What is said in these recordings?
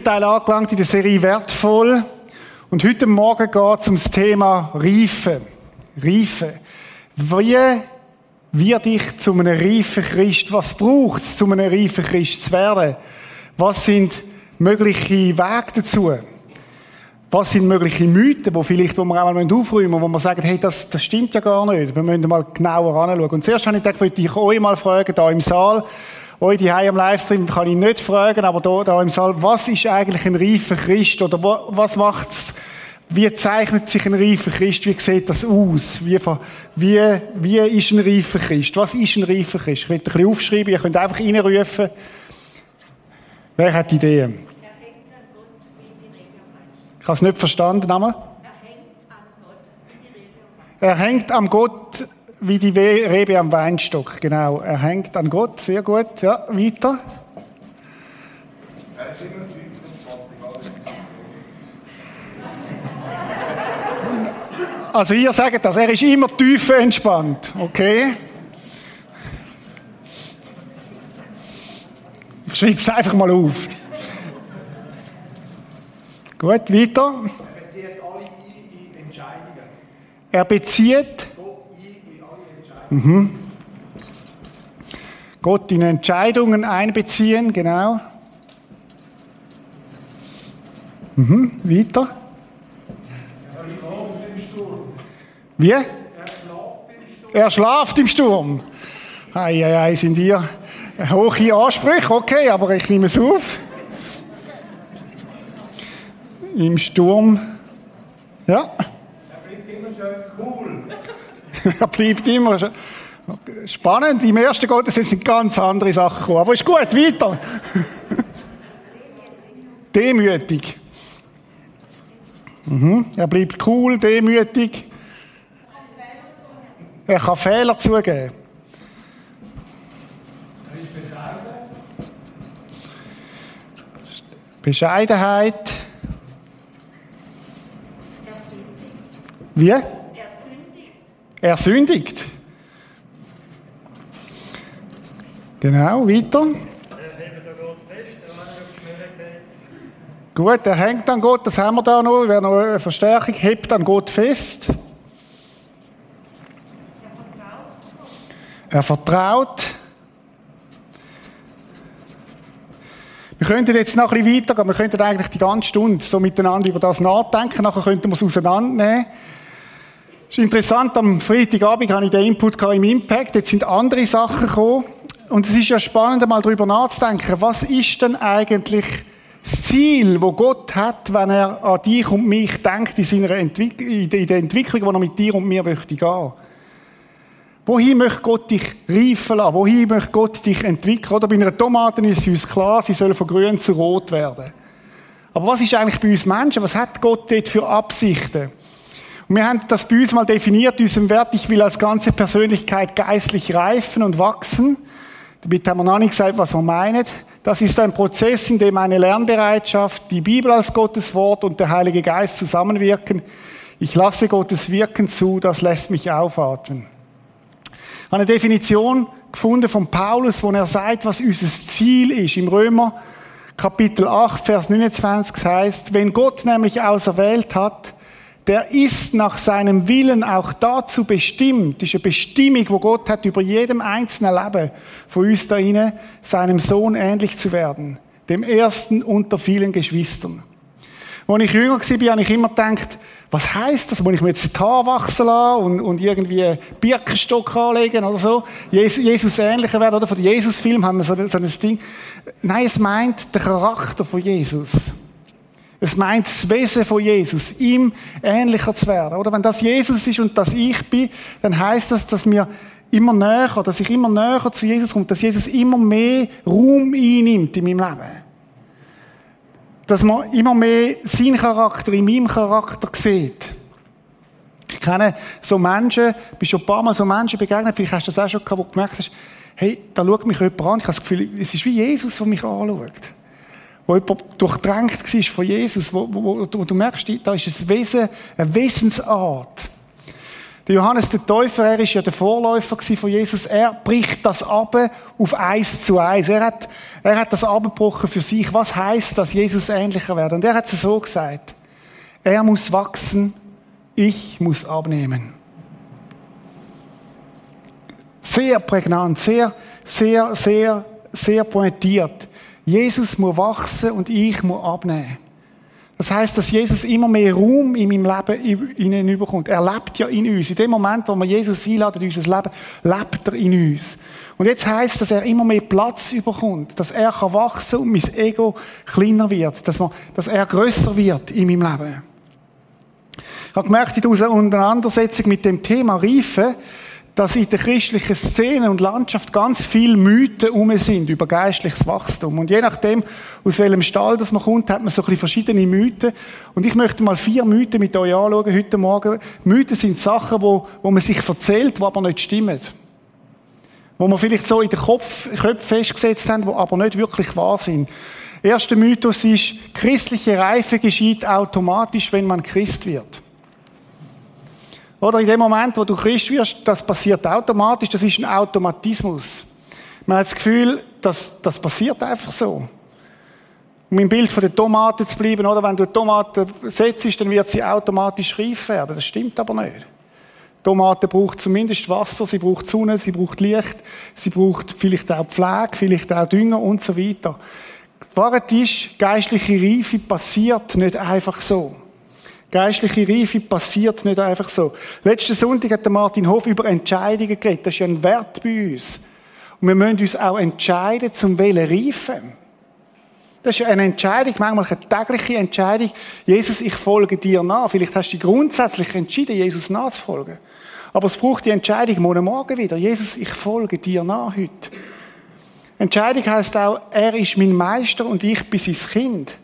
dritten Teil angelangt in der Serie Wertvoll. Und heute Morgen geht es um das Thema Reife. Reife. Wie wird ich zu einem reifen Christ? Was braucht es, zu einem reifen Christ zu werden? Was sind mögliche Wege dazu? Was sind mögliche Mythen, wo vielleicht, wo wir auch mal aufräumen müssen, wo wir sagen, hey, das, das stimmt ja gar nicht. Wir müssen mal genauer anschauen. Und zuerst habe ich gedacht, wollte ich euch mal fragen, da im Saal, euch die am Livestream kann ich nicht fragen, aber da, da im Saal, was ist eigentlich ein reifer Christ? Oder was macht's? Wie zeichnet sich ein reifer Christ? Wie sieht das aus? Wie, wie, wie ist ein reifer Christ? Was ist ein reifer Christ? Ich will ein bisschen aufschreiben, ihr könnt einfach reinrufen. Wer hat Ideen? Ich habe es nicht verstanden, nochmal. Er hängt am Gott wie die Rebe am Weinstock, genau. Er hängt an Gott, sehr gut. Ja, weiter. Also ihr sagt das, er ist immer tief entspannt, okay? Ich schreibe es einfach mal auf. Gut, weiter. Er bezieht alle in Entscheidungen. Er bezieht Gott in alle Entscheidungen. Mhm. Gott in Entscheidungen einbeziehen, genau. Mhm, weiter. Er schlaft im Sturm. Wie? Er schlaft im Sturm. Er schlaft im Sturm. Eieiei, sind hier hohe Ansprüche, okay, aber ich nehme es auf im Sturm. Ja? Er bleibt immer schön cool. er bleibt immer. Spannend, im ersten Gottesdienst sind ganz andere Sachen gekommen. Aber ist gut, weiter. demütig. Mhm. Er bleibt cool, demütig. Er kann Fehler zugeben. Bescheidenheit. Wie? Er sündigt. Genau, weiter. Gut, er hängt an Gott, das haben wir da noch. Wäre noch eine Verstärkung, hebt an Gott fest. Er vertraut. Wir könnten jetzt noch ein bisschen weitergehen. Wir könnten eigentlich die ganze Stunde so miteinander über das nachdenken. Nachher könnten wir es auseinandernehmen. Es ist interessant, am Freitagabend habe ich den Input im Impact, jetzt sind andere Sachen gekommen. Und es ist ja spannend, mal darüber nachzudenken, was ist denn eigentlich das Ziel, wo Gott hat, wenn er an dich und mich denkt, in, seiner Entwick in der Entwicklung, die er mit dir und mir möchte gehen. Wohin möchte Gott dich reifen lassen? Wohin möchte Gott dich entwickeln? Oder bei einer Tomate ist es uns klar, sie soll von grün zu rot werden. Aber was ist eigentlich bei uns Menschen? Was hat Gott dort für Absichten? Wir haben das bei uns mal definiert, diesem Wert, ich will als ganze Persönlichkeit geistlich reifen und wachsen. Damit haben wir noch nicht gesagt, was wir meinen. Das ist ein Prozess, in dem eine Lernbereitschaft, die Bibel als Gottes Wort und der Heilige Geist zusammenwirken. Ich lasse Gottes Wirken zu, das lässt mich aufatmen. Eine Definition gefunden von Paulus, wo er sagt, was unser Ziel ist. Im Römer Kapitel 8, Vers 29 heißt, wenn Gott nämlich auserwählt hat, der ist nach seinem Willen auch dazu bestimmt, das ist eine Bestimmung, wo Gott hat über jedem einzelnen Leben von uns da inne, seinem Sohn ähnlich zu werden, dem ersten unter vielen Geschwistern. Als ich jünger war, habe ich immer gedacht, was heißt das? Muss ich mir jetzt das Haar wachsen lassen und, und irgendwie Birkenstock anlegen oder so? Jesus, Jesus ähnlicher werden, oder? Von dem Jesus-Film haben wir so, so ein Ding. Nein, es meint den Charakter von Jesus. Es meint das Wesen von Jesus, ihm ähnlicher zu werden. Oder wenn das Jesus ist und das ich bin, dann heißt das, dass mir immer näher, dass ich immer näher zu Jesus komme, dass Jesus immer mehr Raum einnimmt in meinem Leben. Dass man immer mehr seinen Charakter in meinem Charakter sieht. Ich kenne so Menschen, bin schon ein paar Mal so Menschen begegnet, vielleicht hast du das auch schon gehabt, wo du gemerkt hast, hey, da schaut mich jemand an, ich habe das Gefühl, es ist wie Jesus, der mich anschaut wo jemand durchdrängt war von Jesus, wo, wo, wo, du merkst, da ist ein Wesen, eine Wesensart. Der Johannes der Täufer, er ist ja der Vorläufer von Jesus. Er bricht das ab auf eins zu eins. Er hat, er hat das abgebrochen für sich. Was heißt, dass Jesus ähnlicher wird? Und er hat es so gesagt. Er muss wachsen, ich muss abnehmen. Sehr prägnant, sehr, sehr, sehr, sehr pointiert. Jesus muss wachsen und ich muss abnehmen. Das heißt, dass Jesus immer mehr Raum in meinem Leben hineinüberkommt. Er lebt ja in uns. In dem Moment, wo wir Jesus einladen in unser Leben, lebt er in uns. Und jetzt heißt, dass er immer mehr Platz überkommt, dass er kann wachsen und mein Ego kleiner wird, dass, man, dass er größer wird in meinem Leben. Ich habe gemerkt in unserer Auseinandersetzung mit dem Thema Reife, dass in der christlichen Szene und Landschaft ganz viele Mythen um sind über geistliches Wachstum. Und je nachdem, aus welchem Stall das man kommt, hat man so ein bisschen verschiedene Mythen. Und ich möchte mal vier Mythen mit euch anschauen heute Morgen. Mythen sind Sachen, wo, wo man sich erzählt, die aber nicht stimmen. Wo man vielleicht so in den Kopf, Köpfen festgesetzt haben, die aber nicht wirklich wahr sind. Erster Mythos ist, christliche Reife geschieht automatisch, wenn man Christ wird. Oder in dem Moment, wo du Christ wirst, das passiert automatisch, das ist ein Automatismus. Man hat das Gefühl, dass das passiert einfach so. Um im Bild von der Tomate zu bleiben, oder? Wenn du eine Tomate setzt, dann wird sie automatisch reif werden. Das stimmt aber nicht. Die Tomate braucht zumindest Wasser, sie braucht Sonne, sie braucht Licht, sie braucht vielleicht auch Pflege, vielleicht auch Dünger und so weiter. Wahrheit ist, geistliche Reife passiert nicht einfach so. Geistliche Reife passiert nicht einfach so. Letzten Sonntag hat der Martin Hof über Entscheidungen geredet. Das ist ja ein Wert bei uns. Und wir müssen uns auch entscheiden, zum Wählen reifen. Das ist eine Entscheidung, manchmal eine tägliche Entscheidung. Jesus, ich folge dir nach. Vielleicht hast du dich grundsätzlich entschieden, Jesus nachzufolgen. Aber es braucht die Entscheidung morgen Morgen wieder. Jesus, ich folge dir nach heute. Entscheidung heißt auch, er ist mein Meister und ich bin sein Kind.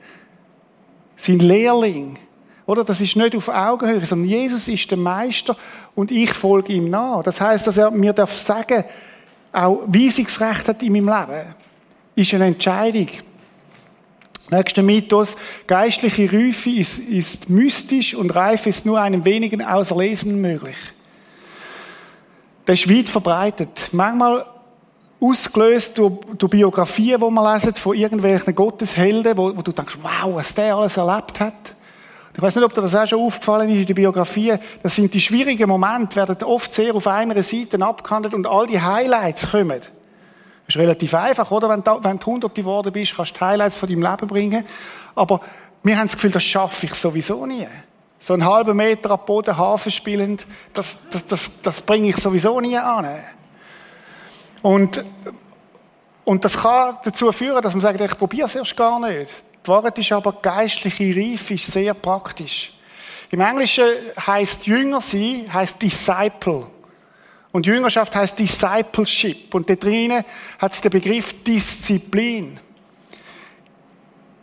Sein Lehrling. Oder? Das ist nicht auf Augenhöhe, sondern Jesus ist der Meister und ich folge ihm nach. Das heißt, dass er mir darf sagen, auch Weisungsrecht hat in meinem Leben. Ist eine Entscheidung. Nächster Mythos. Geistliche Reife ist, ist mystisch und Reife ist nur einem wenigen Auserlesenen möglich. Das ist weit verbreitet. Manchmal ausgelöst durch, durch Biografien, die man lesen von irgendwelchen Gotteshelden, wo, wo du denkst, wow, was der alles erlebt hat. Ich weiß nicht, ob dir das auch schon aufgefallen ist in der Biografie. Das sind die schwierigen Momente, werden oft sehr auf einer Seite abgehandelt und all die Highlights kommen. Das ist relativ einfach, oder? Wenn du, wenn du Hunderte geworden bist, kannst du die Highlights von deinem Leben bringen. Aber wir haben das Gefühl, das schaffe ich sowieso nie. So einen halben Meter ab Boden, Hafen spielend, das, das, das, das bringe ich sowieso nie an. Und, und das kann dazu führen, dass man sagt, ich probiere es erst gar nicht. Die Wahrheit ist aber, geistliche Reife ist sehr praktisch. Im Englischen heißt Jünger sein, heißt Disciple. Und Jüngerschaft heißt Discipleship. Und da drinnen hat es den Begriff Disziplin.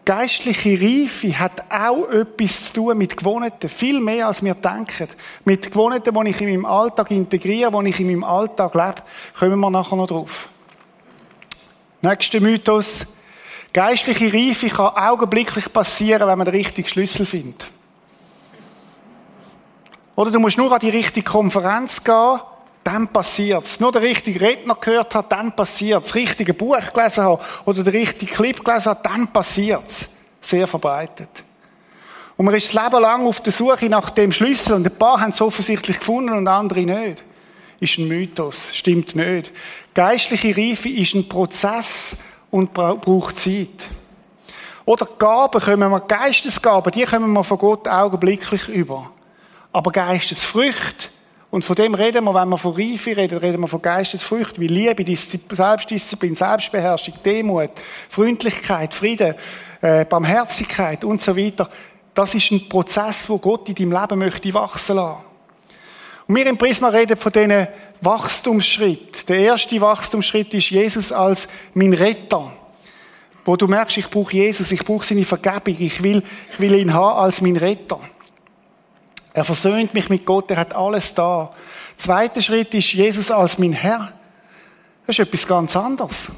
Geistliche Reife hat auch etwas zu tun mit Gewohnheiten. Viel mehr als wir denken. Mit Gewohnheiten, die ich in meinem Alltag integriere, die ich in meinem Alltag lebe. Kommen wir nachher noch drauf. Nächster Mythos. Geistliche Reife kann augenblicklich passieren, wenn man den richtigen Schlüssel findet. Oder du musst nur an die richtige Konferenz gehen, dann passiert's. Nur der richtige Redner gehört hat, dann passiert's. Das richtige Buch gelesen hat oder der richtige Clip gelesen hat, dann passiert's. Sehr verbreitet. Und man ist das Leben lang auf der Suche nach dem Schlüssel und ein paar haben es offensichtlich gefunden und andere nicht. Ist ein Mythos. Stimmt nicht. Geistliche Reife ist ein Prozess, und braucht Zeit. Oder Gaben können wir, Geistesgaben, die kommen wir von Gott augenblicklich über. Aber Geistesfrüchte, und von dem reden wir, wenn wir von Reife reden, reden wir von Geistesfrüchten, wie Liebe, Selbstdisziplin, Selbstbeherrschung, Demut, Freundlichkeit, Frieden, äh, Barmherzigkeit und so weiter. Das ist ein Prozess, wo Gott in deinem Leben möchte wachsen lassen. Und wir im Prisma reden von diesen Wachstumsschritt. Der erste Wachstumsschritt ist Jesus als mein Retter. Wo du merkst, ich brauche Jesus, ich brauche seine Vergebung, ich will, ich will ihn haben als mein Retter. Er versöhnt mich mit Gott, er hat alles da. Zweiter Schritt ist Jesus als mein Herr. Das ist etwas ganz anderes.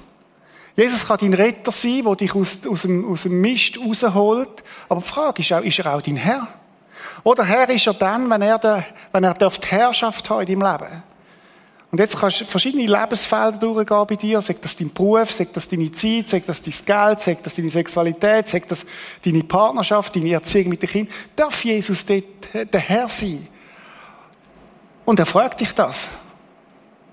Jesus kann dein Retter sein, der dich aus, aus, dem, aus dem Mist rausholt. Aber die Frage ist auch, ist er auch dein Herr? Oder Herr ist er dann, wenn er, der, wenn er die Herrschaft hat in deinem Leben. Und jetzt kannst du verschiedene Lebensfelder durchgehen bei dir. Sag das dein Beruf, sag das deine Zeit, sag das dein Geld, sag das deine Sexualität, sag das deine Partnerschaft, deine Erziehung mit den Kindern. Darf Jesus dort der Herr sein? Und er fragt dich das.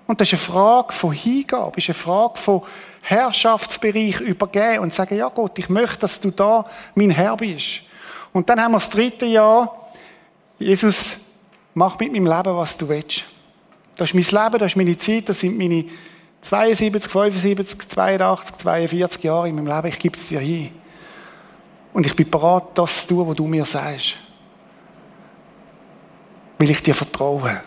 Und das ist eine Frage von Hingabe, ist eine Frage von Herrschaftsbereich übergeben und sagen, ja Gott, ich möchte, dass du da mein Herr bist. Und dann haben wir das dritte Jahr, Jesus, mach mit meinem Leben, was du willst. Das ist mein Leben, das ist meine Zeit, das sind meine 72, 75, 82, 42 Jahre in meinem Leben. Ich gebe es dir hin. Und ich bin bereit, das zu tun, was du mir sagst. Weil ich dir vertraue.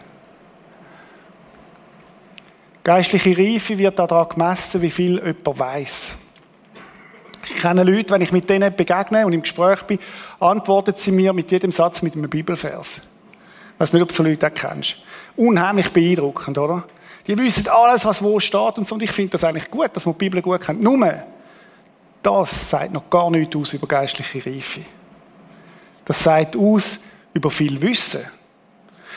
Geistliche Reife wird daran gemessen, wie viel jemand weiß. Ich kenne Leute, wenn ich mit denen begegne und im Gespräch bin, antworten sie mir mit jedem Satz mit einem Bibelvers. Ich weiß nicht, ob du so Leute auch kennst. Unheimlich beeindruckend, oder? Die wissen alles, was wo steht und so. Und ich finde das eigentlich gut, dass man die Bibel gut kennt. Nur, das sagt noch gar nichts aus über geistliche Reife. Das sagt aus über viel Wissen.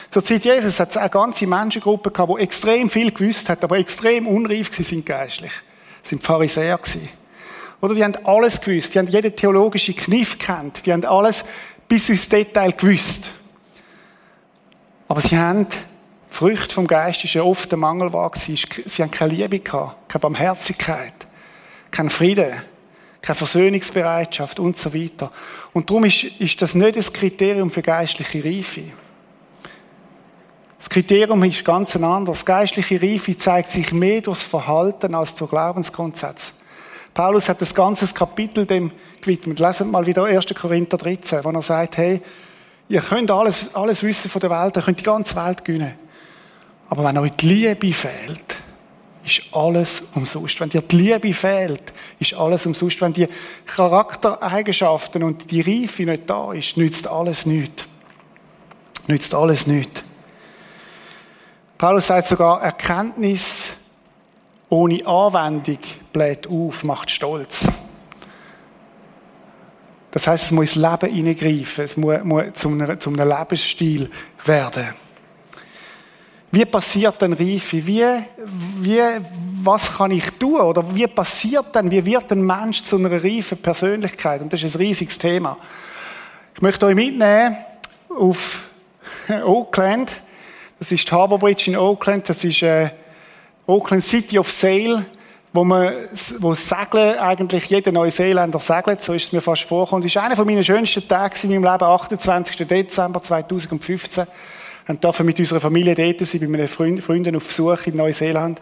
Zur Zeit Jesus hat es eine ganze Menschengruppe gehabt, die extrem viel gewusst hat, aber extrem unreif sind geistlich. Das sind Pharisäer gewesen. Oder die haben alles gewusst, die haben jeden theologischen Kniff kennt, die haben alles bis ins Detail gewusst. Aber sie haben Früchte vom Geist ist ja oft der Mangel war. Sie haben keine Liebe keine Barmherzigkeit, keinen Frieden, keine Versöhnungsbereitschaft und so weiter. Und darum ist, ist das nicht das Kriterium für geistliche Reife. Das Kriterium ist ganz ein anderes. Geistliche Reife zeigt sich mehr durchs Verhalten als durch Glaubensgrundsätze. Paulus hat das ganze Kapitel dem gewidmet. Lesen mal wieder 1. Korinther 13, wo er sagt, hey, ihr könnt alles, alles wissen von der Welt, ihr könnt die ganze Welt gewinnen. Aber wenn euch die Liebe fehlt, ist alles umsonst. Wenn dir die Liebe fehlt, ist alles umsonst. Wenn die Charaktereigenschaften und die Reife nicht da ist, nützt alles nichts. Nützt alles nichts. Paulus sagt sogar, Erkenntnis ohne Anwendung bläht auf, macht stolz. Das heißt, es muss ins Leben hineingreifen, es muss, muss zu, einem, zu einem Lebensstil werden. Wie passiert denn Reife? Wie, wie, was kann ich tun? Oder wie passiert denn, wie wird ein Mensch zu einer reifen Persönlichkeit? Und das ist ein riesiges Thema. Ich möchte euch mitnehmen auf Oakland. Das ist die Harbour Bridge in Oakland. Das ist äh, Oakland City of Sail, wo man, wo Segeln eigentlich jeder Neuseeländer segelt. So ist es mir fast vorgekommen. Das ist einer meiner schönsten Tage in meinem Leben, 28. Dezember 2015. Wir dürfen mit unserer Familie dort sein, bei meinen Freunden auf Besuch in Neuseeland.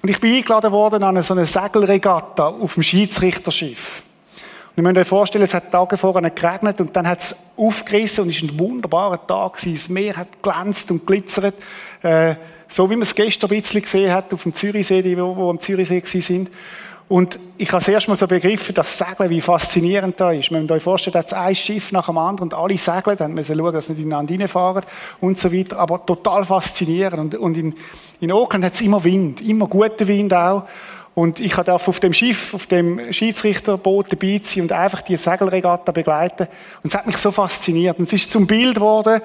Und ich bin eingeladen worden an so eine Segelregatta auf dem Schiedsrichterschiff. Und ihr müsst euch vorstellen, es hat Tage vorher geregnet und dann hat es aufgerissen und es war ein wunderbarer Tag gewesen. Das Meer hat glänzt und glitzert, äh, so wie man es gestern ein bisschen gesehen hat auf dem Zürichsee, wo wir am Zürichsee sind. Und ich habe erst mal so begriffen, dass Segeln, wie faszinierend da ist. Man muss euch vorstellen, da hat ein Schiff nach dem anderen und alle segeln, dann müssen schauen, dass sie nicht ineinander reinfahren und so weiter. Aber total faszinierend. Und, und in, in Auckland hat es immer Wind, immer guten Wind auch. Und ich darf auf dem Schiff, auf dem Schiedsrichterboot dabei sein und einfach die Segelregatta begleiten. Und es hat mich so fasziniert. Und es ist zum Bild geworden,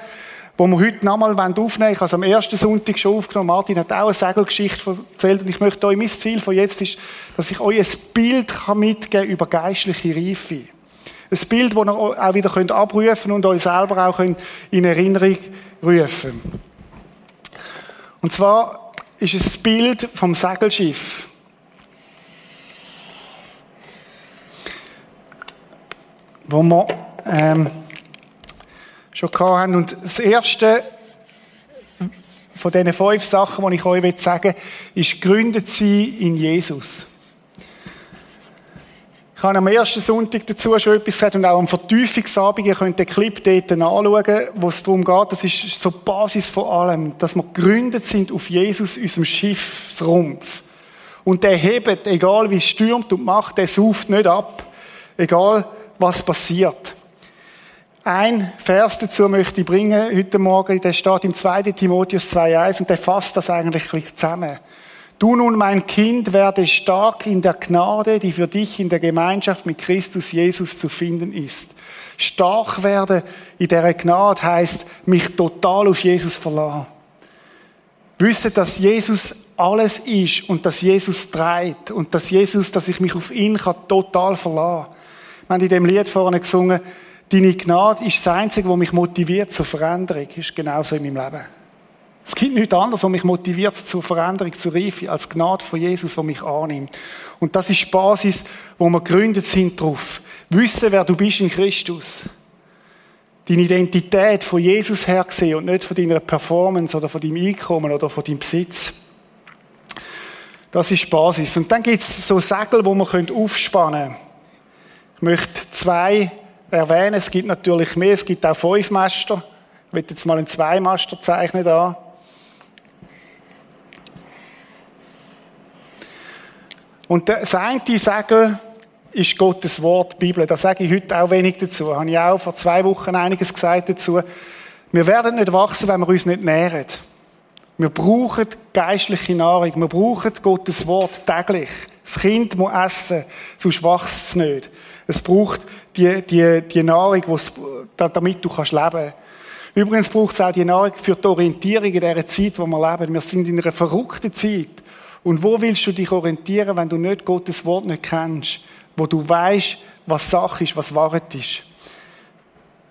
wo wir heute nochmal aufnehmen wollen. Ich habe es am ersten Sonntag schon aufgenommen. Martin hat auch eine Segelgeschichte erzählt. Und ich möchte euch, mein Ziel von jetzt ist, dass ich euch ein Bild mitgeben kann über geistliche Reife. Ein Bild, das ihr auch wieder könnt abrufen und euch selber auch könnt in Erinnerung rufen Und zwar ist es das Bild vom Segelschiff. wo wir ähm, schon hatten. Und das erste von diesen fünf Sachen, die ich euch sagen will, ist, gründet sie in Jesus. Ich habe am ersten Sonntag dazu schon etwas gesagt und auch am Vertiefungsabend, ihr könnt den Clip dort anschauen, wo es darum geht, das ist so die Basis von allem, dass wir gegründet sind auf Jesus, unserem Schiffsrumpf. Und der hebt, egal wie es stürmt und macht, der sauft nicht ab. Egal, was passiert. Ein Vers dazu möchte ich bringen heute Morgen, der steht im 2. Timotheus 2,1 und der fasst das eigentlich zusammen. Du nun, mein Kind, werde stark in der Gnade, die für dich in der Gemeinschaft mit Christus Jesus zu finden ist. Stark werden in dieser Gnade heisst, mich total auf Jesus verlassen. Wissen, dass Jesus alles ist und dass Jesus trägt und dass Jesus, dass ich mich auf ihn kann total verlassen. Wir haben in dem Lied vorne gesungen, deine Gnade ist das Einzige, was mich motiviert zur Veränderung. Ist genauso in meinem Leben. Es gibt nichts anderes, was mich motiviert zur Veränderung, zur Reife, als Gnade von Jesus, der mich annimmt. Und das ist die Basis, wo wir gegründet sind drauf. Wissen, wer du bist in Christus. Deine Identität von Jesus her gesehen und nicht von deiner Performance oder von deinem Einkommen oder von deinem Besitz. Das ist die Basis. Und dann gibt es so Segel, wo man aufspannen können. Ich möchte zwei erwähnen. Es gibt natürlich mehr. Es gibt auch fünf Master. Ich will jetzt mal einen Zweimaster zeichnen da. Und das eine Segel ist Gottes Wort, die Bibel. Da sage ich heute auch wenig dazu. Da habe ich auch vor zwei Wochen einiges gesagt dazu. Wir werden nicht wachsen, wenn wir uns nicht nähren. Wir brauchen geistliche Nahrung. Wir brauchen Gottes Wort täglich. Das Kind muss essen, sonst wächst es nicht. Es braucht die, die, die Nahrung, damit du kannst leben kannst. Übrigens braucht es auch die Nahrung für die Orientierung in dieser Zeit, wo wir leben. Wir sind in einer verrückten Zeit. Und wo willst du dich orientieren, wenn du nicht Gottes Wort nicht kennst? Wo du weißt, was Sache ist, was Wahrheit ist.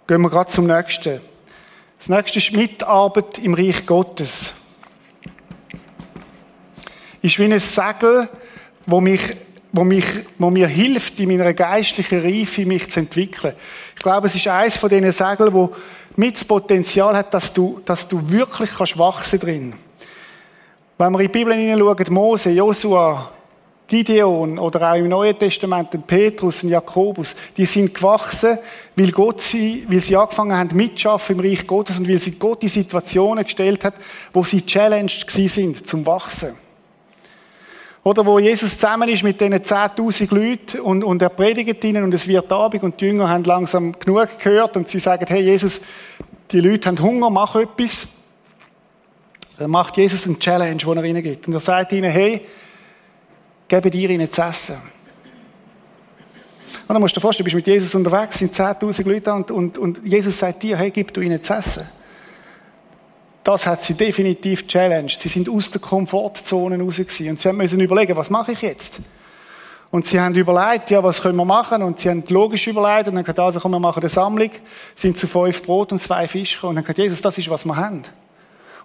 Gehen wir gerade zum nächsten. Das nächste ist Mitarbeit im Reich Gottes. Ist wie ein Segel, wo mich, wo mich, wo mir hilft, in meiner geistlichen Reife mich zu entwickeln. Ich glaube, es ist eines von diesen Segeln, wo mit das Potenzial hat, dass du, dass du wirklich kannst wachsen drin. Wenn wir in die Bibel hineinschauen, Mose, Josua, Gideon oder auch im Neuen Testament den Petrus und Jakobus, die sind gewachsen, weil Gott sie, weil sie angefangen haben mitschaffen im Reich Gottes und weil sie Gott die Situationen gestellt hat, wo sie challenged gewesen sind zum Wachsen. Oder wo Jesus zusammen ist mit diesen 10.000 Leuten und, und er predigt ihnen und es wird Abend und die Jünger haben langsam genug gehört und sie sagen, hey Jesus, die Leute haben Hunger, mach etwas. Dann macht Jesus eine Challenge, die er ihnen gibt. Und er sagt ihnen, hey, gebe dir ihnen zu essen. Und dann musst du dir vorstellen, du bist mit Jesus unterwegs, sind 10.000 Leute und, und, und Jesus sagt dir, hey, gib du ihnen zu essen. Das hat sie definitiv challenged. Sie sind aus der Komfortzone raus gewesen. und sie müssen überlegen, was mache ich jetzt? Und sie haben überlegt, ja, was können wir machen? Und sie haben logisch überlegt und dann gesagt, also komm, wir machen eine Sammlung. sind zu fünf Brot und zwei Fische und dann gesagt, Jesus, das ist, was wir haben.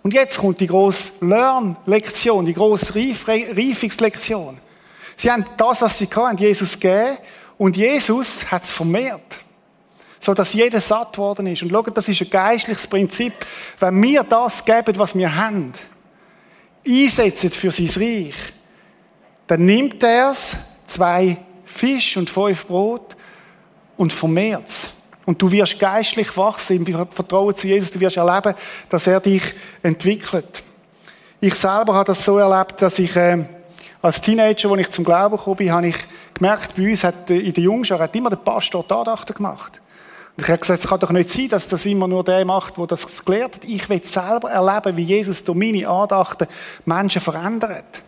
Und jetzt kommt die grosse Lernlektion, die grosse Reifungslektion. Sie haben das, was sie hatten, Jesus gegeben und Jesus hat es vermehrt. So dass jeder satt worden ist. Und schaut, das ist ein geistliches Prinzip. Wenn wir das geben, was wir haben, einsetzen für sein Reich, dann nimmt er es, zwei Fisch und fünf Brot und vermehrt es. Und du wirst geistlich wachsen im Vertrauen zu Jesus. Du wirst erleben, dass er dich entwickelt. Ich selber habe das so erlebt, dass ich äh, als Teenager, als ich zum Glauben gekommen bin, habe ich gemerkt, bei uns hat äh, in der Jungschar hat immer der Pastor die gemacht. Und ich habe gesagt, es kann doch nicht sein, dass das immer nur der macht, der das gelehrt hat. Ich will selber erleben, wie Jesus durch meine Andachten Menschen verändert.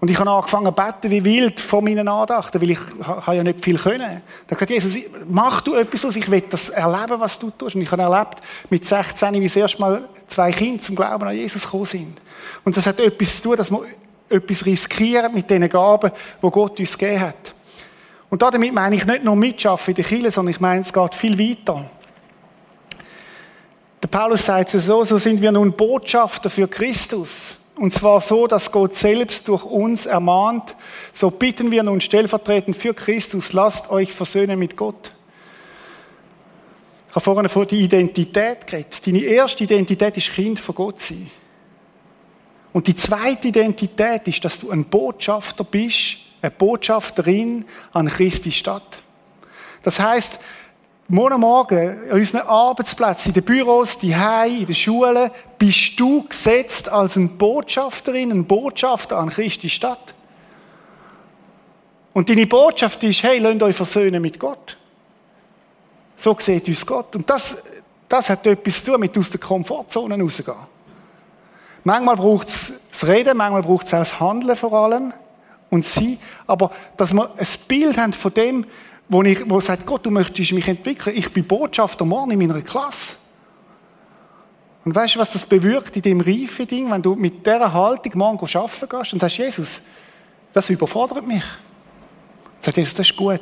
Und ich habe angefangen zu beten wie wild vor meinen Andachten, weil ich habe ja nicht viel können. Ich gesagt, Jesus, mach du etwas aus, ich will das erleben, was du tust. Und ich habe erlebt, mit 16, wie das erste Mal zwei Kinder zum Glauben an Jesus gekommen sind. Und das hat etwas zu tun, dass wir etwas riskieren mit den Gaben, die Gott uns gegeben hat. Und damit meine ich nicht nur mitschaffen in der Kirche, sondern ich meine, es geht viel weiter. Der Paulus sagt es so, so sind wir nun Botschafter für Christus. Und zwar so, dass Gott selbst durch uns ermahnt. So bitten wir nun stellvertretend für Christus, lasst euch versöhnen mit Gott. Ich habe vorhin von der Identität geredet. Deine erste Identität ist Kind von Gott sein. Und die zweite Identität ist, dass du ein Botschafter bist, eine Botschafterin an Christi Stadt. Das heißt, Morgen Morgen, an unseren Arbeitsplätzen, in den Büros, die in den Schulen, bist du gesetzt als eine Botschafterin, ein Botschafter an Christi Stadt. Und deine Botschaft ist, hey, lasst euch versöhnen mit Gott. So sieht uns Gott. Und das, das hat etwas zu tun mit aus der Komfortzone rausgehen. Manchmal braucht es das Reden, manchmal braucht es auch das Handeln vor allem und sie, aber dass wir ein Bild haben von dem, wo, ich, wo sagt, Gott, du möchtest mich entwickeln. Ich bin Botschafter morgen in meiner Klasse. Und weißt du, was das bewirkt in dem reifen Ding, wenn du mit dieser Haltung morgen arbeiten gehst und sagst, Jesus, das überfordert mich. Sagt Jesus, das ist gut.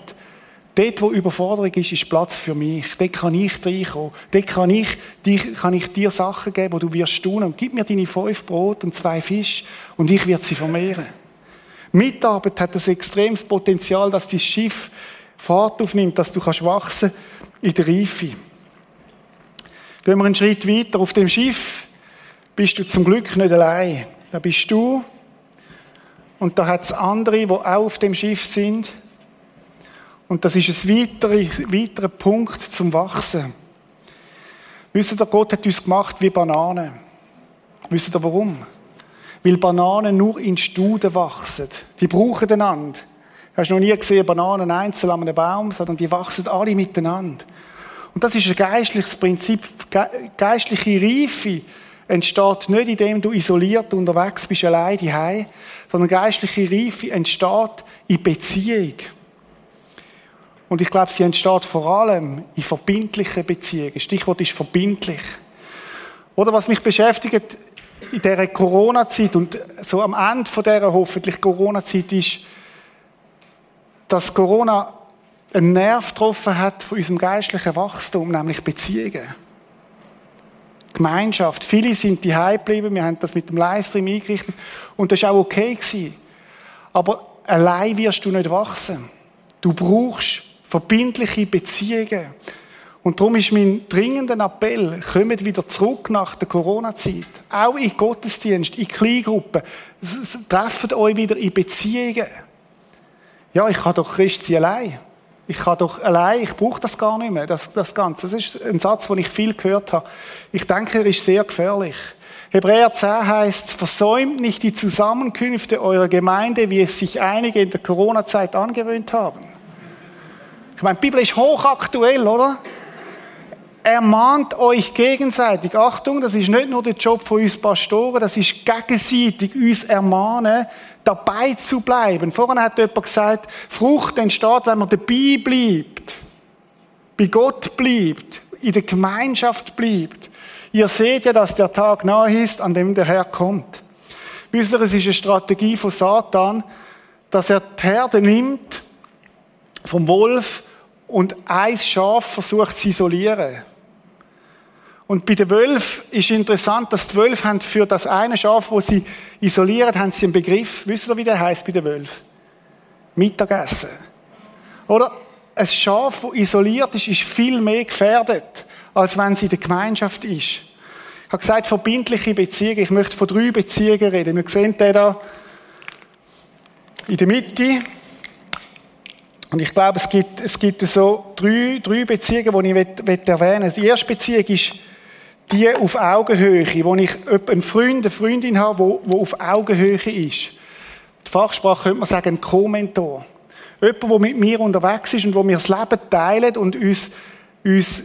Dort, wo Überforderung ist, ist Platz für mich. Dort kann ich reinkommen. Dort kann ich, dir, kann ich dir Sachen geben, wo du wirst staunen. Gib mir deine fünf Brot und zwei Fisch und ich werde sie vermehren. Mitarbeit hat das extremes Potenzial, dass dein Schiff Fahrt aufnimmt, dass du kannst wachsen in der Reife. Gehen wir einen Schritt weiter. Auf dem Schiff bist du zum Glück nicht allein. Da bist du und da hat es andere, die auch auf dem Schiff sind. Und das ist ein weiterer, weiterer Punkt zum Wachsen. Wisst ihr, Gott hat uns gemacht wie Bananen. Wisst ihr warum? Weil Bananen nur in Studen wachsen. Die brauchen einander. Hast du noch nie gesehen, Bananen einzeln an einem Baum, sondern die wachsen alle miteinander. Und das ist ein geistliches Prinzip. Geistliche Reife entsteht nicht, indem du isoliert unterwegs bist, allein daheim, sondern geistliche Reife entsteht in Beziehung. Und ich glaube, sie entsteht vor allem in verbindlichen Beziehungen. Stichwort ist verbindlich. Oder was mich beschäftigt in dieser Corona-Zeit und so am Ende von dieser hoffentlich Corona-Zeit ist, dass Corona einen Nerv getroffen hat von unserem geistlichen Wachstum, nämlich Beziehungen. Gemeinschaft. Viele sind die geblieben. Wir haben das mit dem Livestream eingerichtet. Und das war auch okay. Gewesen. Aber allein wirst du nicht wachsen. Du brauchst verbindliche Beziehungen. Und darum ist mein dringender Appell, kommt wieder zurück nach der Corona-Zeit. Auch in Gottesdienst, in Kleingruppen. Trefft euch wieder in Beziehungen. Ja, ich kann doch Christ sein allein. Ich kann doch allein, ich brauche das gar nicht mehr, das, das Ganze. Das ist ein Satz, den ich viel gehört habe. Ich denke, er ist sehr gefährlich. Hebräer 10 heißt, versäumt nicht die Zusammenkünfte eurer Gemeinde, wie es sich einige in der Corona-Zeit angewöhnt haben. Ich meine, die Bibel ist hochaktuell, oder? Ermahnt euch gegenseitig. Achtung, das ist nicht nur der Job von uns Pastoren, das ist gegenseitig uns ermahnen, dabei zu bleiben. Vorhin hat jemand gesagt, Frucht entsteht, wenn man dabei bleibt, bei Gott bleibt, in der Gemeinschaft bleibt. Ihr seht ja, dass der Tag nahe ist, an dem der Herr kommt. Wisst ihr, es ist eine Strategie von Satan, dass er die Herde nimmt vom Wolf und ein Schaf versucht zu isolieren. Und bei den Wölfen ist interessant, dass die Wölfe haben für das eine Schaf, wo sie isolieren, haben sie einen Begriff. Wisst ihr, wie der heißt bei den Wölfen? Mittagessen. Oder? Ein Schaf, das isoliert ist, ist viel mehr gefährdet, als wenn sie in der Gemeinschaft ist. Ich habe gesagt, verbindliche Beziehungen. Ich möchte von drei Beziehungen reden. Wir sehen den da in der Mitte. Und ich glaube, es gibt, es gibt so drei, drei Beziehungen, die ich erwähnen will. Die erste Beziehung ist die auf Augenhöhe, wo ich einen Freund, eine Freundin habe, die, auf Augenhöhe ist. Die Fachsprache könnte man sagen, ein Co-Mentor. Jemand, der mit mir unterwegs ist und wo wir das Leben teilen und uns, uns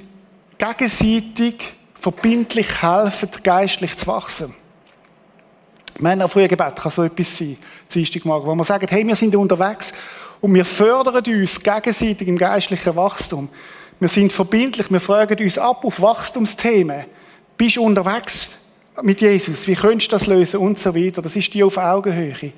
gegenseitig verbindlich helfen, geistlich zu wachsen. Männer früher Gebet kann so etwas sein, Dienstagmorgen, wo wir sagen, hey, wir sind unterwegs und wir fördern uns gegenseitig im geistlichen Wachstum. Wir sind verbindlich, wir fragen uns ab auf Wachstumsthemen bist du unterwegs mit Jesus, wie könntest du das lösen und so weiter. Das ist die auf Augenhöhe.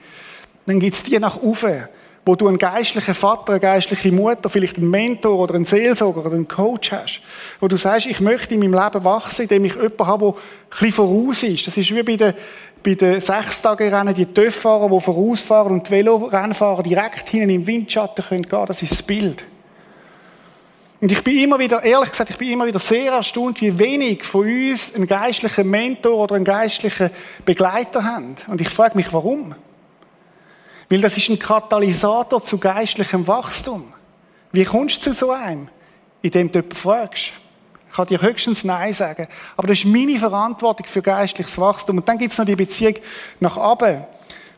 Dann gibt es die nach oben, wo du einen geistlichen Vater, eine geistliche Mutter, vielleicht einen Mentor oder einen Seelsorger oder einen Coach hast, wo du sagst, ich möchte in meinem Leben wachsen, indem ich jemanden habe, der ein bisschen voraus ist. Das ist wie bei den, bei den Sechstagerennen, die Töfffahrer, die vorausfahren und die Velorennfahrer direkt hinten im Windschatten können gehen. Das ist das Bild. Und ich bin immer wieder, ehrlich gesagt, ich bin immer wieder sehr erstaunt, wie wenig von uns einen geistlichen Mentor oder einen geistlichen Begleiter haben. Und ich frage mich, warum? Weil das ist ein Katalysator zu geistlichem Wachstum. Wie kommst du zu so einem? Indem du jemanden fragst. Ich kann dir höchstens Nein sagen. Aber das ist meine Verantwortung für geistliches Wachstum. Und dann gibt es noch die Beziehung nach oben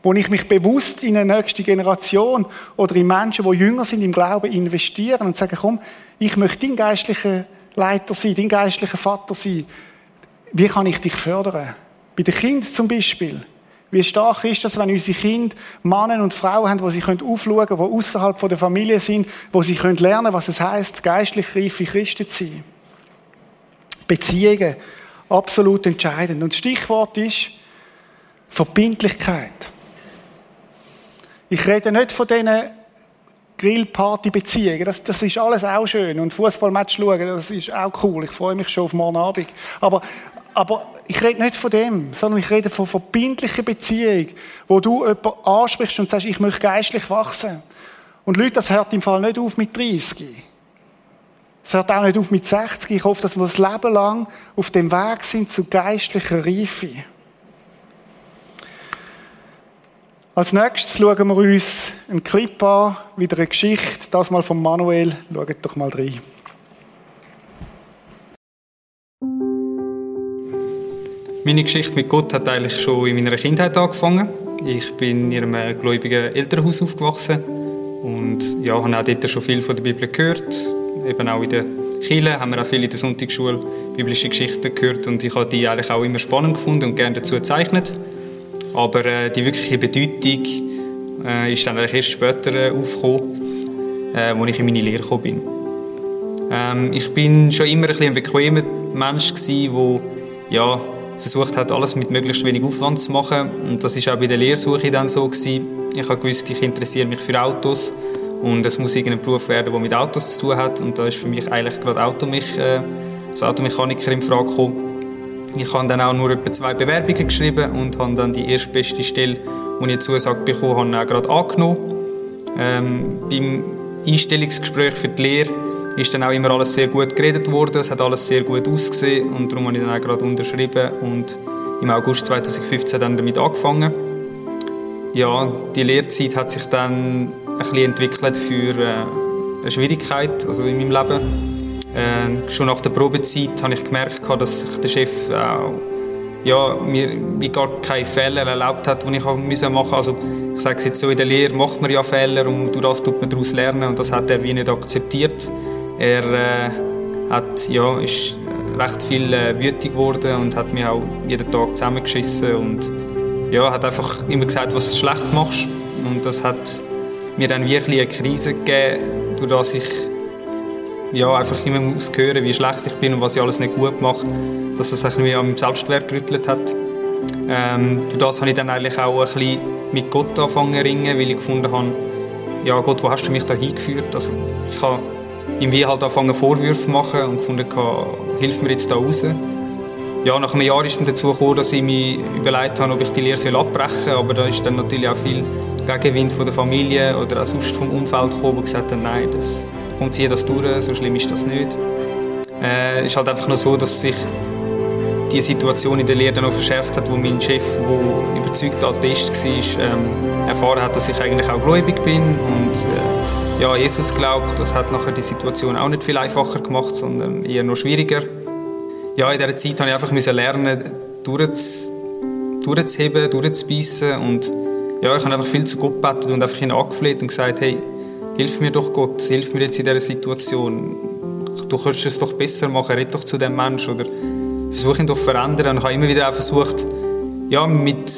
wo ich mich bewusst in eine nächste Generation oder in Menschen, die jünger sind im Glauben, investieren und sagen, komm, ich möchte dein geistlicher Leiter sein, dein geistlicher Vater sein. Wie kann ich dich fördern? Bei den Kindern zum Beispiel. Wie stark ist das, wenn unsere Kinder Männer und Frauen haben, die sie aufschauen können, die außerhalb der Familie sind, wo sie lernen können, was es heißt, geistlich reife Christen zu sein. Beziehungen, absolut entscheidend. Und das Stichwort ist Verbindlichkeit. Ich rede nicht von diesen Grillparty-Beziehungen. Das, das ist alles auch schön. Und Fußballmatch schauen, das ist auch cool. Ich freue mich schon auf morgen Abend. Aber, aber ich rede nicht von dem, sondern ich rede von verbindlichen Beziehungen, wo du jemanden ansprichst und sagst, ich möchte geistlich wachsen. Und Leute, das hört im Fall nicht auf mit 30. Es hört auch nicht auf mit 60. Ich hoffe, dass wir das Leben lang auf dem Weg sind zu geistlicher Reife. Als nächstes schauen wir uns einen Clip an, wieder eine Geschichte, das mal von Manuel. Schaut doch mal rein. Meine Geschichte mit Gott hat eigentlich schon in meiner Kindheit angefangen. Ich bin in einem gläubigen Elternhaus aufgewachsen und ja, habe auch dort schon viel von der Bibel gehört. Eben auch in der Kirche haben wir auch viel in der Sonntagsschule biblische Geschichten gehört und ich habe die eigentlich auch immer spannend gefunden und gerne dazu gezeichnet. Aber äh, die wirkliche Bedeutung äh, ist dann erst später äh, aufgekommen, äh, als ich in meine Lehre gekommen bin. Ähm, ich bin schon immer ein, ein bequemer Mensch der ja, versucht hat, alles mit möglichst wenig Aufwand zu machen. Und das ist auch bei der Lehrsuche dann so gewesen. Ich habe gewusst, ich interessiere mich für Autos und es muss irgendein Beruf werden, der mit Autos zu tun hat. Und da ist für mich eigentlich gerade Automech, äh, als Automechaniker in Frage gekommen. Ich habe dann auch nur etwa zwei Bewerbungen geschrieben und habe dann die erstbeste Stelle, die ich eine Zusage bekommen habe, auch gerade angenommen. Ähm, beim Einstellungsgespräch für die Lehre ist dann auch immer alles sehr gut geredet worden, es hat alles sehr gut ausgesehen und darum habe ich dann auch gerade unterschrieben und im August 2015 dann damit angefangen. Ja, die Lehrzeit hat sich dann ein bisschen entwickelt für äh, eine Schwierigkeit also in meinem Leben äh, schon nach der Probezeit habe ich gemerkt, dass sich der Chef auch, ja, mir wie gar keine Fehler erlaubt hat, die ich machen musste. Also ich sage es jetzt so, in der Lehre macht man ja Fehler und durch das tut man daraus lernen und das hat er wie nicht akzeptiert. Er äh, hat, ja, ist recht viel äh, wütig geworden und hat mich auch jeden Tag zusammengeschissen und ja, hat einfach immer gesagt, was du schlecht machst und das hat mir dann wirklich eine Krise gegeben, durch das ich ja, einfach immer muss hören, wie schlecht ich bin und was ich alles nicht gut mache, dass das mich an meinem Selbstwert gerüttelt hat. Ähm, durch das habe ich dann eigentlich auch ein bisschen mit Gott angefangen zu ringen, weil ich gefunden habe, ja Gott, wo hast du mich da hingeführt? Also ich habe ihm wie halt angefangen Vorwürfe zu machen und gefunden, hilf mir jetzt da raus. Ja, nach einem Jahr ist dann dazu gekommen, dass ich mir überlegt habe, ob ich die Lehre abbrechen soll, aber da ist dann natürlich auch viel Gegenwind von der Familie oder auch sonst vom Umfeld gekommen, die gesagt haben, nein, das und ziehe das durch, so schlimm ist das nicht. Es äh, ist halt einfach nur so, dass sich die Situation in der Lehre noch verschärft hat, wo mein Chef, der überzeugter Atheist war, ähm, erfahren hat, dass ich eigentlich auch gläubig bin und äh, ja, Jesus glaubt. Das hat nachher die Situation auch nicht viel einfacher gemacht, sondern eher noch schwieriger. Ja, in dieser Zeit habe ich einfach lernen, durchzuheben, durchzubeissen und ja, ich habe einfach viel zu Gott gebetet und einfach ihn angefleht und gesagt, hey, Hilf mir doch Gott, hilf mir jetzt in dieser Situation. Du kannst es doch besser machen, red doch zu dem Menschen oder versuch ihn doch zu verändern. Ich habe immer wieder auch versucht, ja, mit,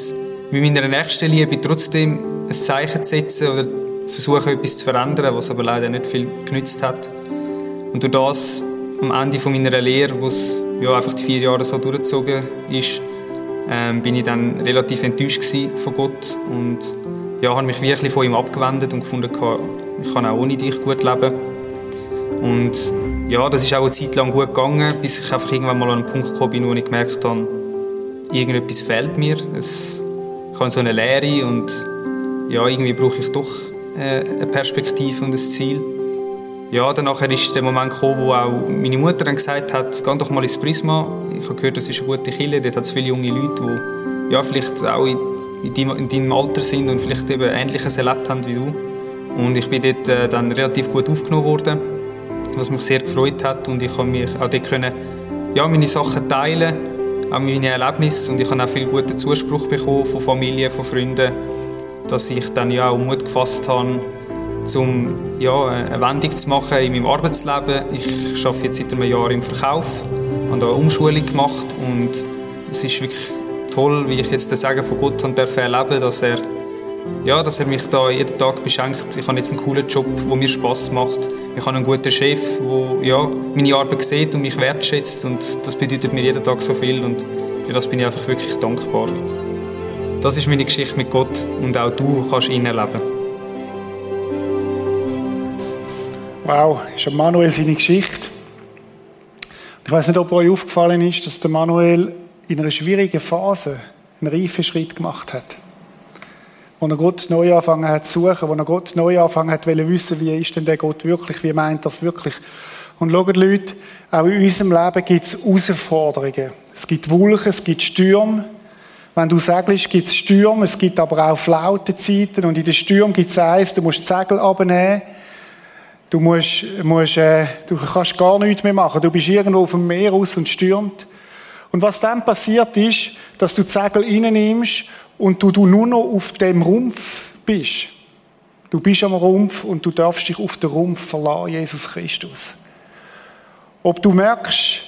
mit meiner nächsten Liebe trotzdem ein Zeichen zu setzen oder versuchen, etwas zu verändern, was aber leider nicht viel genützt hat. Und durch das, am Ende von meiner Lehre, wo es ja, einfach die vier Jahre so durchgezogen ist, ähm, bin ich dann relativ enttäuscht von Gott und ja, habe mich wirklich von ihm abgewendet und gefunden, ich kann auch ohne dich gut leben. Und ja, das ist auch eine Zeit lang gut gegangen, bis ich einfach irgendwann mal an einen Punkt gekommen bin, wo ich gemerkt habe, irgendetwas fehlt mir. Es, ich habe so eine Lehre und ja, irgendwie brauche ich doch äh, eine Perspektive und ein Ziel. Ja, dann ist der Moment gekommen, wo auch meine Mutter dann gesagt hat, geh doch mal ins Prisma. Ich habe gehört, das ist eine gute Kille, dort hat es viele junge Leute, die ja, vielleicht auch in, in deinem Alter sind und vielleicht eben Ähnliches erlebt haben wie du. Und ich bin dort äh, dann relativ gut aufgenommen worden, was mich sehr gefreut hat. Und ich konnte mich auch dort können, ja, meine Sachen teilen, auch meine Erlebnisse. Und ich habe auch viel guten Zuspruch bekommen von Familie, von Freunden, dass ich dann ja auch Mut gefasst habe, um ja, eine Wendung zu machen in meinem Arbeitsleben. Ich arbeite jetzt seit einem Jahr im Verkauf, habe da eine Umschulung gemacht und es ist wirklich toll, wie ich jetzt den Segen von Gott erleben dass er ja, dass er mich da jeden Tag beschenkt. Ich habe jetzt einen coolen Job, der mir Spaß macht. Ich habe einen guten Chef, der ja, meine Arbeit sieht und mich wertschätzt. Und das bedeutet mir jeden Tag so viel. Und für das bin ich einfach wirklich dankbar. Das ist meine Geschichte mit Gott und auch du kannst ihn erleben. Wow, ist ja Manuel seine Geschichte. Ich weiß nicht, ob euch aufgefallen ist, dass der Manuel in einer schwierigen Phase einen reifen Schritt gemacht hat wo er Gott neu angefangen hat zu suchen, wo er Gott neu angefangen hat, wollen wissen, wie ist denn der Gott wirklich, wie meint das wirklich. Und schaut Leute, auch in unserem Leben gibt es Herausforderungen. Es gibt Wolken, es gibt Stürme. Wenn du segelst, gibt es Stürme, es gibt aber auch Flautenzeiten. Und in den Stürmen gibt es eins, du musst die Segel abnehmen. Du, musst, musst, äh, du kannst gar nichts mehr machen. Du bist irgendwo auf dem Meer aus und stürmt. Und was dann passiert ist, dass du die Segel reinnimmst und du, du nur noch auf dem Rumpf bist. Du bist am Rumpf und du darfst dich auf den Rumpf verlassen, Jesus Christus. Ob du merkst,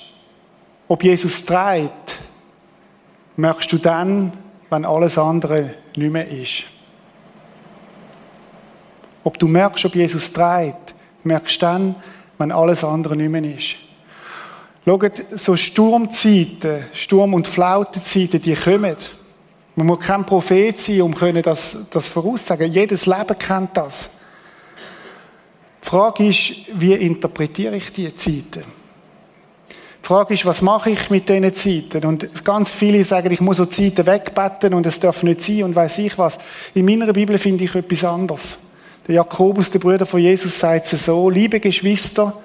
ob Jesus trägt, merkst du dann, wenn alles andere nicht mehr ist. Ob du merkst, ob Jesus trägt, merkst du dann, wenn alles andere nicht mehr ist. Schaut, so Sturmzeiten, Sturm- und Flautenzeiten, die kommen. Man muss kein Prophet sein, um das, das voraussagen. Jedes Leben kennt das. Die Frage ist, wie interpretiere ich diese Zeiten? Die Frage ist, was mache ich mit diesen Zeiten? Und ganz viele sagen, ich muss so Zeiten wegbetten und es darf nicht sein und weiß ich was. In meiner Bibel finde ich etwas anderes. Der Jakobus, der Bruder von Jesus, sagt es so, liebe Geschwister,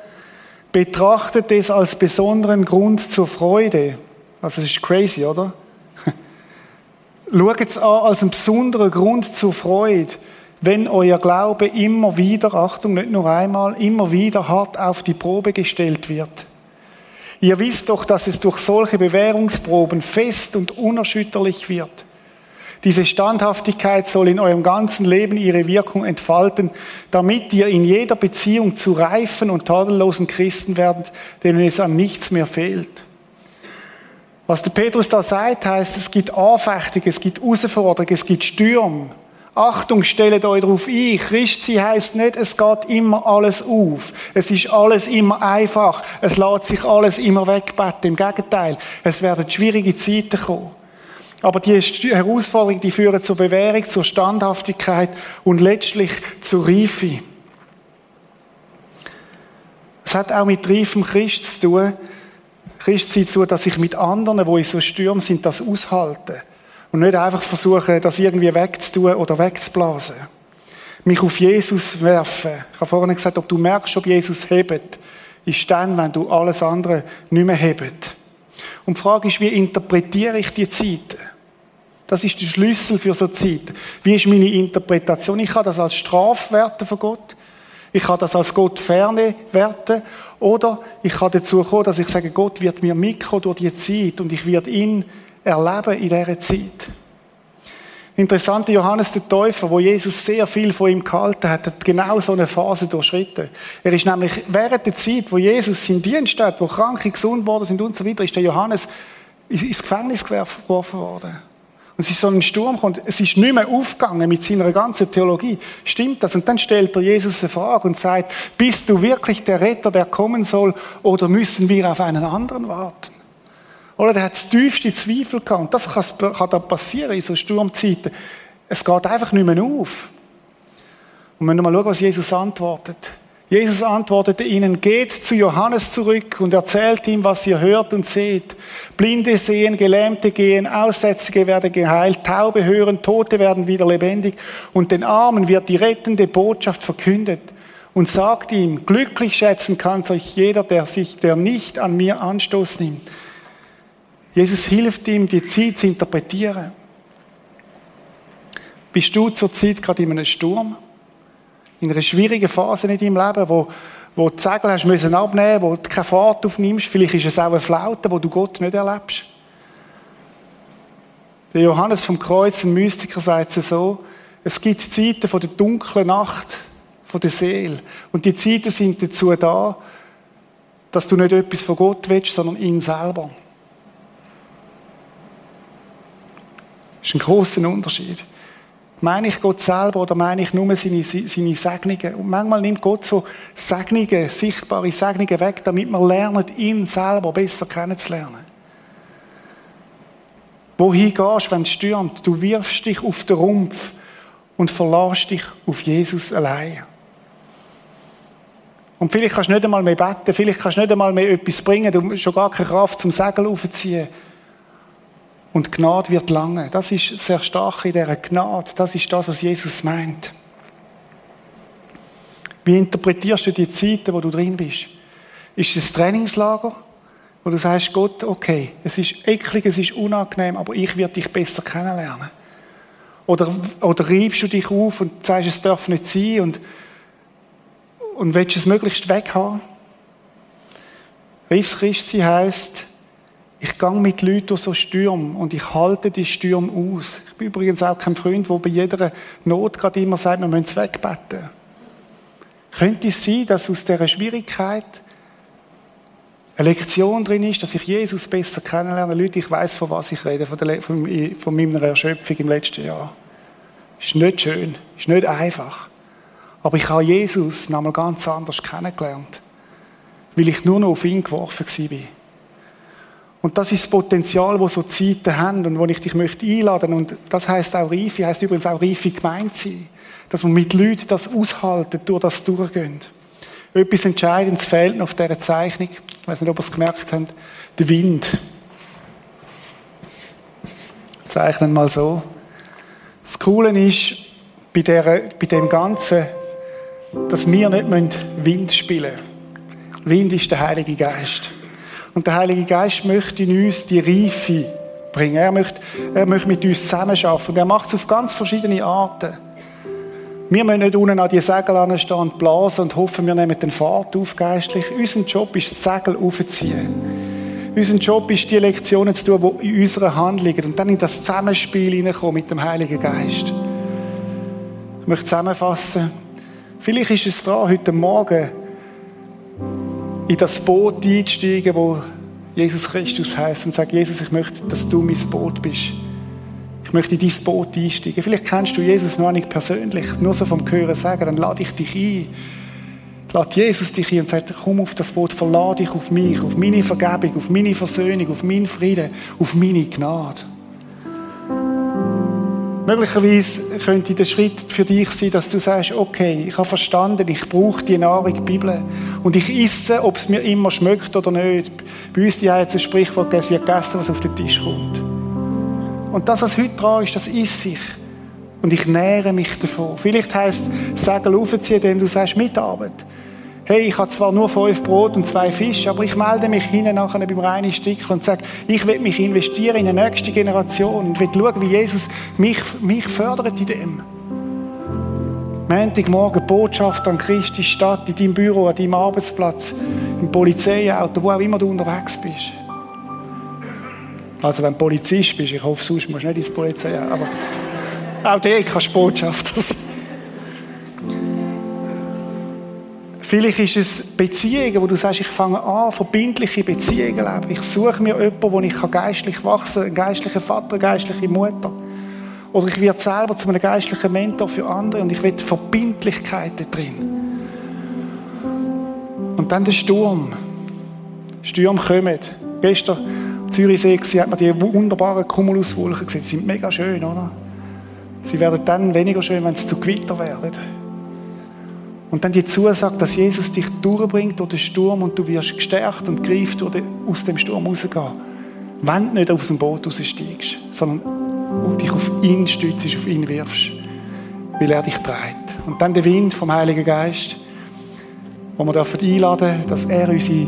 betrachtet es als besonderen Grund zur Freude. Also es ist crazy, oder? Schaut es an als einen besonderen Grund zur Freude, wenn euer Glaube immer wieder, Achtung, nicht nur einmal, immer wieder hart auf die Probe gestellt wird. Ihr wisst doch, dass es durch solche Bewährungsproben fest und unerschütterlich wird. Diese Standhaftigkeit soll in eurem ganzen Leben ihre Wirkung entfalten, damit ihr in jeder Beziehung zu reifen und tadellosen Christen werdet, denen es an nichts mehr fehlt. Was der Petrus da sagt, heißt, es gibt Anfechtungen, es gibt Herausforderungen, es gibt Stürme. Achtung, stellt euch darauf ein. Christsein heißt nicht, es geht immer alles auf. Es ist alles immer einfach. Es lässt sich alles immer wegbetten. Im Gegenteil, es werden schwierige Zeiten kommen. Aber die Herausforderungen, die führen zur Bewährung, zur Standhaftigkeit und letztlich zur Reife. Es hat auch mit reifem Christ zu tun, Christsein zu, dass ich mit anderen, wo in so Stürmen sind, das aushalte. Und nicht einfach versuche, das irgendwie wegzutun oder wegzublasen. Mich auf Jesus werfen. Ich habe vorhin gesagt, ob du merkst, ob Jesus hebt, ist dann, wenn du alles andere nicht mehr hebt. Und die Frage ist, wie interpretiere ich die Zeiten? Das ist der Schlüssel für so Zeiten. Wie ist meine Interpretation? Ich kann das als Straf werten von Gott. Ich kann das als Gott ferne werten. Oder ich kann dazu kommen, dass ich sage, Gott wird mir mitkommen durch die Zeit und ich werde ihn erleben in dieser Zeit. Interessante Johannes der Täufer, wo Jesus sehr viel von ihm gehalten hat, hat genau so eine Phase durchschritten. Er ist nämlich während der Zeit, wo Jesus seinen Dienst hat, wo Kranke gesund worden sind und so weiter, ist der Johannes ins Gefängnis geworfen worden. Und es ist so ein Sturm gekommen. Es ist nicht mehr aufgegangen mit seiner ganzen Theologie. Stimmt das? Und dann stellt er Jesus eine Frage und sagt, bist du wirklich der Retter, der kommen soll, oder müssen wir auf einen anderen warten? Oder der hat das tiefste Zweifel gehabt. Und das kann da passieren in so Sturmzeiten. Es geht einfach nicht mehr auf. Und wenn wir mal schauen, was Jesus antwortet. Jesus antwortete ihnen, geht zu Johannes zurück und erzählt ihm, was ihr hört und seht. Blinde sehen, Gelähmte gehen, Aussätzige werden geheilt, Taube hören, Tote werden wieder lebendig und den Armen wird die rettende Botschaft verkündet. Und sagt ihm, glücklich schätzen kann sich jeder, der sich, der nicht an mir Anstoß nimmt. Jesus hilft ihm, die Zeit zu interpretieren. Bist du zur Zeit gerade in einem Sturm? In einer schwierigen Phase in deinem Leben, wo, wo du die Segel hast müssen abnehmen, wo du keine Fahrt aufnimmst. Vielleicht ist es auch eine Flaute, wo du Gott nicht erlebst. Der Johannes vom Kreuz, ein Mystiker, sagt es so, es gibt Zeiten von der dunklen Nacht, von der Seele. Und die Zeiten sind dazu da, dass du nicht etwas von Gott willst, sondern ihn selber. Das ist ein großer Unterschied. Meine ich Gott selber oder meine ich nur seine, seine Segnungen? Und manchmal nimmt Gott so Segnungen, sichtbare Segnungen weg, damit wir lernen, ihn selber besser kennenzulernen. Wohin gehst du, wenn es stürmt? Du wirfst dich auf den Rumpf und verlässt dich auf Jesus allein. Und vielleicht kannst du nicht einmal mehr beten, vielleicht kannst du nicht einmal mehr etwas bringen, du hast schon gar keine Kraft zum Segel aufziehen. Und Gnade wird lange. Das ist sehr stark in dieser Gnade. Das ist das, was Jesus meint. Wie interpretierst du die Zeiten, wo du drin bist? Ist es ein Trainingslager, wo du sagst, Gott, okay, es ist eklig, es ist unangenehm, aber ich werde dich besser kennenlernen? Oder, oder reibst du dich auf und sagst, es darf nicht sein und, und willst es möglichst weghaben? Riefs Christi heisst, ich gehe mit Leuten durch so Stürme und ich halte die Stürme aus. Ich bin übrigens auch kein Freund, der bei jeder Not gerade immer sagt, wir müssen es wegbeten. Könnte es sein, dass aus dieser Schwierigkeit eine Lektion drin ist, dass ich Jesus besser kennenlerne? Leute, ich weiß, von was ich rede, von, der, von, von meiner Erschöpfung im letzten Jahr. Ist nicht schön, ist nicht einfach. Aber ich habe Jesus noch einmal ganz anders kennengelernt, weil ich nur noch auf ihn geworfen war. Und das ist das Potenzial, wo so Zeiten haben und wo ich dich möchte einladen. Und das heißt auch Reife, heißt übrigens auch Reife gemeint sein. Dass wir mit Leuten das aushalten, durch das durchgehen. Etwas Entscheidendes fehlt noch auf dieser Zeichnung. Ich weiß nicht, ob ihr es gemerkt habt. Der Wind. Zeichnen mal so. Das Coole ist, bei, der, bei dem Ganzen, dass wir nicht Wind spielen müssen. Wind ist der Heilige Geist. Und der Heilige Geist möchte in uns die Reife bringen. Er möchte, er möchte mit uns zusammenarbeiten. Und er macht es auf ganz verschiedene Arten. Wir müssen nicht unten an die Segel anstehen und blasen und hoffen, wir nehmen den Fahrt auf geistlich. Unser Job ist, das Segel aufzuziehen. Unser Job ist, die Lektionen zu tun, die in unserer Hand liegen. Und dann in das Zusammenspiel hineinkommen mit dem Heiligen Geist. Ich möchte zusammenfassen. Vielleicht ist es dran, heute Morgen in das Boot einsteigen, wo Jesus Christus heißt und sagen, Jesus, ich möchte, dass du mein Boot bist. Ich möchte in dein Boot einsteigen. Vielleicht kennst du Jesus noch nicht persönlich, nur so vom Hören sagen, dann lade ich dich ein. Lade Jesus dich ein und sagt, komm auf das Boot, verlade dich auf mich, auf meine Vergebung, auf meine Versöhnung, auf meinen Frieden, auf meine Gnade. Möglicherweise könnte der Schritt für dich sein, dass du sagst, okay, ich habe verstanden, ich brauche die Nahrung, die Bibel. Und ich esse, ob es mir immer schmeckt oder nicht. Bei uns die jetzt ein Sprichwort, es wird gegessen, was auf den Tisch kommt. Und das, was heute dran ist, das isst ich. Und ich nähere mich davon. Vielleicht heisst es, Segel aufziehen, indem du sagst, Mitarbeit hey, ich habe zwar nur fünf Brot und zwei Fische, aber ich melde mich hinten nachher beim reinen Stickel und sage, ich will mich investieren in die nächste Generation und will schauen, wie Jesus mich, mich fördert in dem. Montagmorgen Botschaft an Christi Stadt, in deinem Büro, an deinem Arbeitsplatz, im Polizeiauto, wo auch immer du unterwegs bist. Also wenn du Polizist bist, ich hoffe, sonst musst du nicht ins Polizeiauto, aber auch der kannst Botschafter sein. Vielleicht ist es Beziehungen, wo du sagst, ich fange an, verbindliche Beziehungen leben. Ich suche mir jemanden, wo ich geistlich wachsen kann, einen geistlichen Vater, geistliche Mutter. Oder ich werde selber zu einem geistlichen Mentor für andere und ich will Verbindlichkeiten drin. Und dann der Sturm. Stürme kommen. Gestern Zürichsee hat man die wunderbaren Cumuluswolken gesehen. Sie sind mega schön, oder? Sie werden dann weniger schön, wenn sie zu Gewitter werden. Und dann die Zusage, dass Jesus dich durchbringt durch den Sturm und du wirst gestärkt und greift aus dem Sturm rausgehen. Wenn du nicht aus dem Boot raussteigst, sondern dich auf ihn stützt, auf ihn wirfst, weil er dich trägt. Und dann der Wind vom Heiligen Geist, wo wir dürfen einladen, dass er unser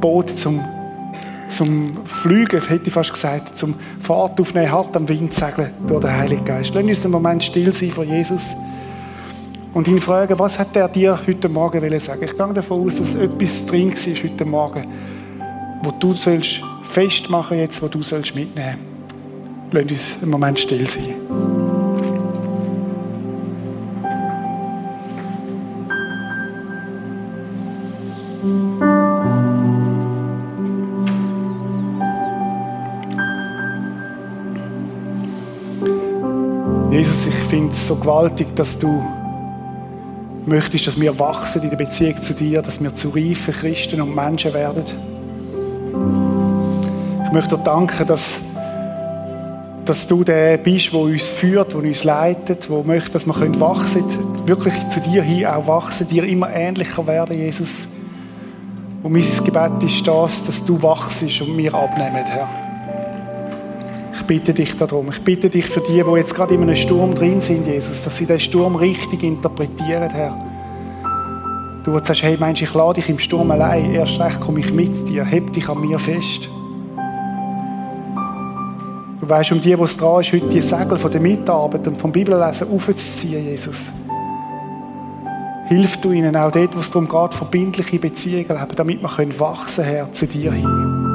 Boot zum, zum Fliegen, hätte ich fast gesagt, zum Fahrt aufnehmen hat, am Wind segeln durch den Heiligen Geist. Lass uns einen Moment still sein vor Jesus und ihn fragen, was hat er dir heute Morgen sagen Ich gehe davon aus, dass etwas drin war heute Morgen, wo du sollst festmachen jetzt, wo du sollst mitnehmen. Lass uns einen Moment still sein. Jesus, ich finde es so gewaltig, dass du möchtest, dass wir wachsen in der Beziehung zu dir, dass wir zu reifen Christen und Menschen werden. Ich möchte dir danken, dass, dass du der bist, der uns führt, der uns leitet, der möchte, dass wir wachsen können, wirklich zu dir hin auch wachsen, dir immer ähnlicher werden, Jesus. Und mein Gebet ist das, dass du wachst und wir abnehmen, Herr. Ich bitte dich darum. Ich bitte dich für die, die jetzt gerade in einem Sturm drin sind, Jesus, dass sie den Sturm richtig interpretieren, Herr. Du sagst, hey Mensch, ich lade dich im Sturm allein. Erst recht komme ich mit dir. Heb dich an mir fest. Du weißt, um die, es dran ist, heute die Segel von der Mitarbeit und vom Bibellesen aufzuziehen, Jesus. Hilf du ihnen auch dort, wo es darum geht, verbindliche Beziehungen haben, damit wir wachsen können, Herr, zu dir hin.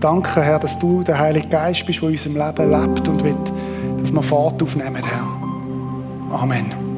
Danke, Herr, dass du der Heilige Geist bist, der in unserem Leben lebt und will, dass wir Fahrt aufnehmen, Herr. Amen.